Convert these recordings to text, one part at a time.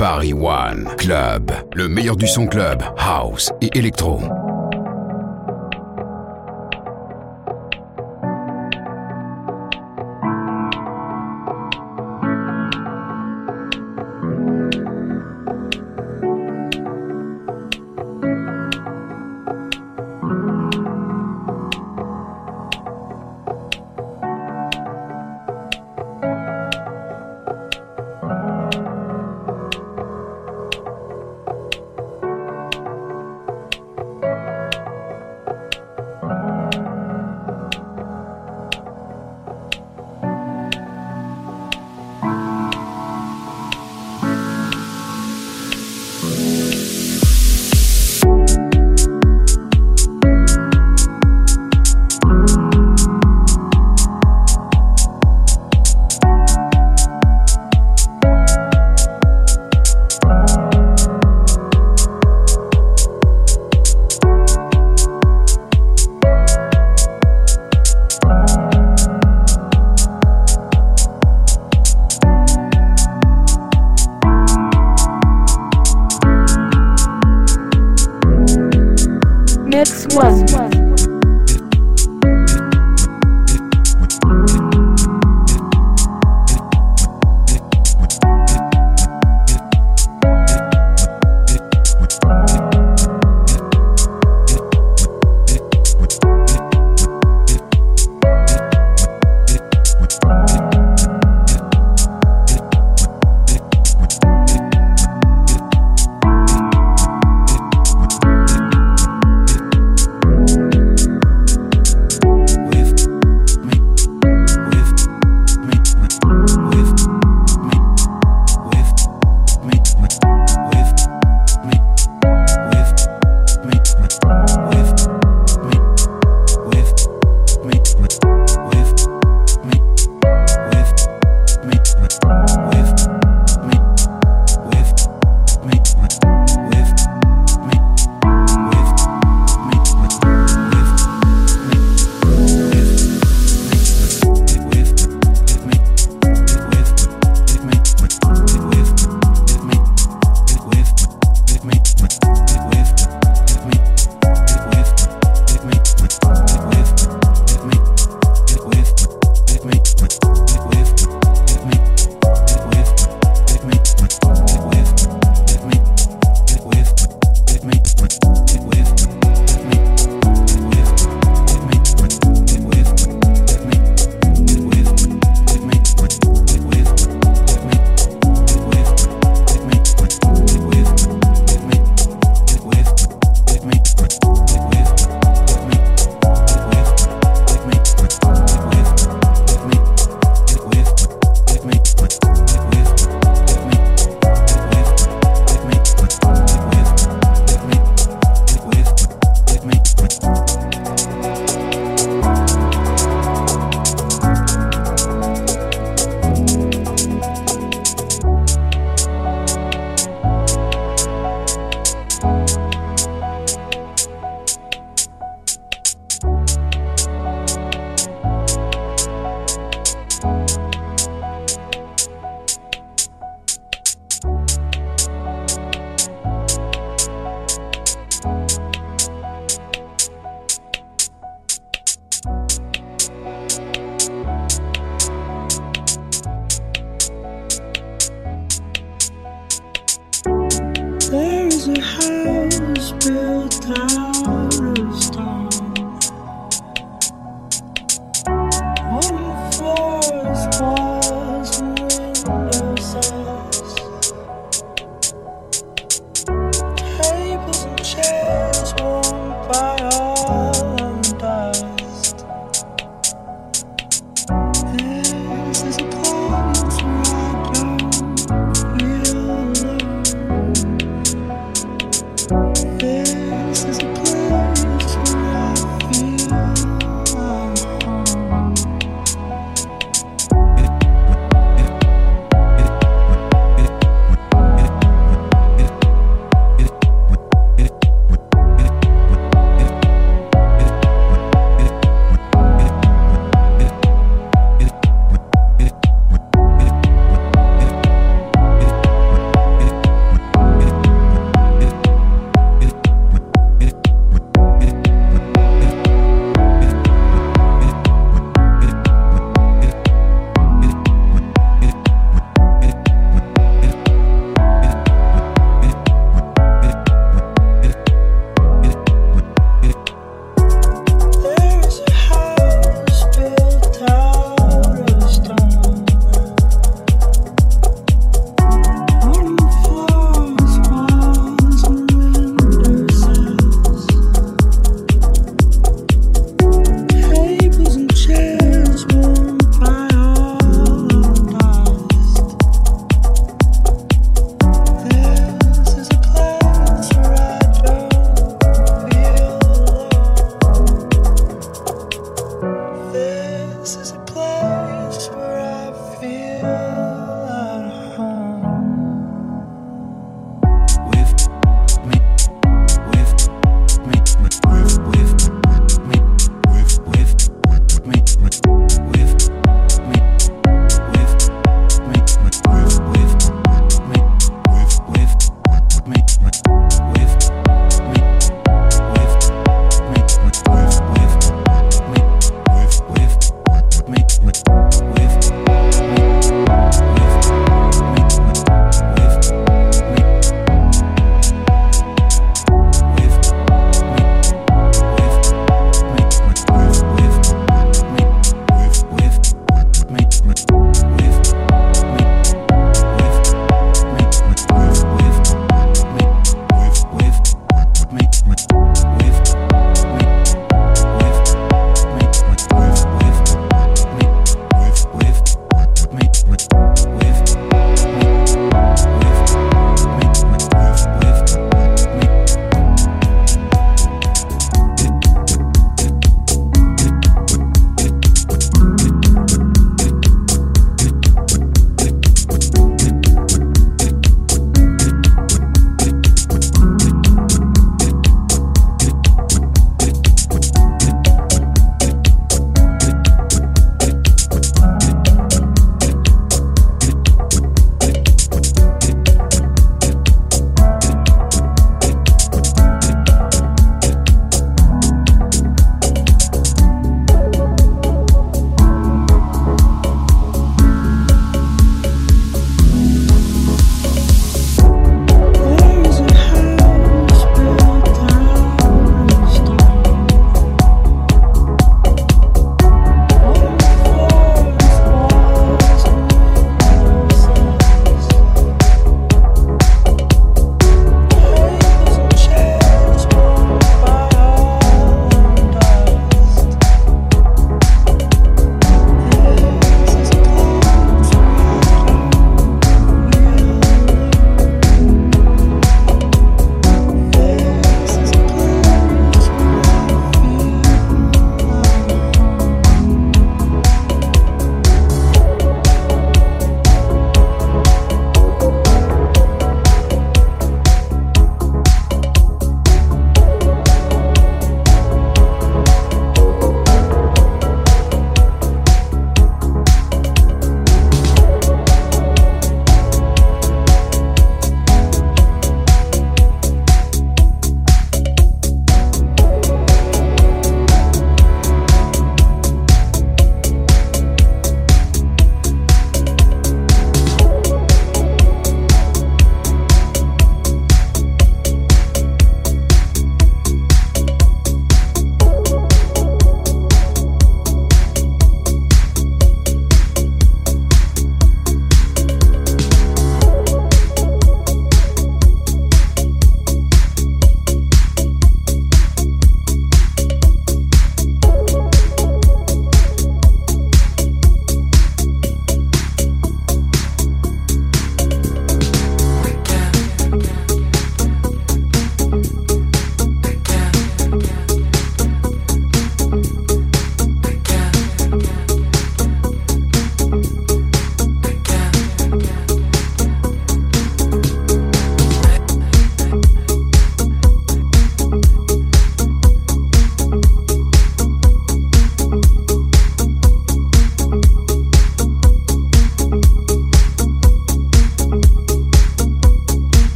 Paris One Club, le meilleur du son club, house et électro.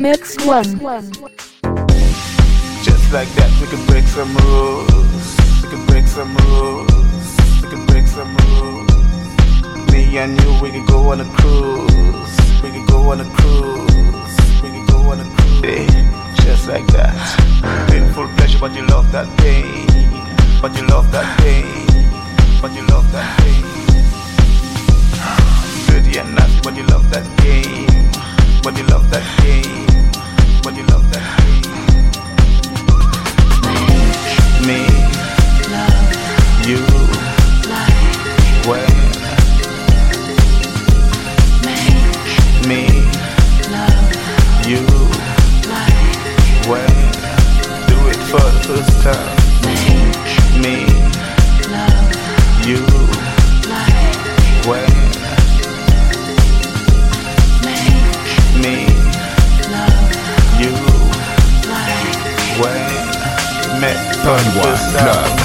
Mix one. Just like that, we can break some rules. We can break some rules. We can break some rules. Me and you, we can go on a cruise. We can go on a cruise. We can go on a cruise. Just like that. Painful pleasure, but you love that pain. But you love that pain. But you love that pain. Dirty and nasty, but you love that game. But you love that game. But you love that game. Me, you, Like when, me, Love. you, like when, do it for the first time. The One. Club.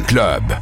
Club.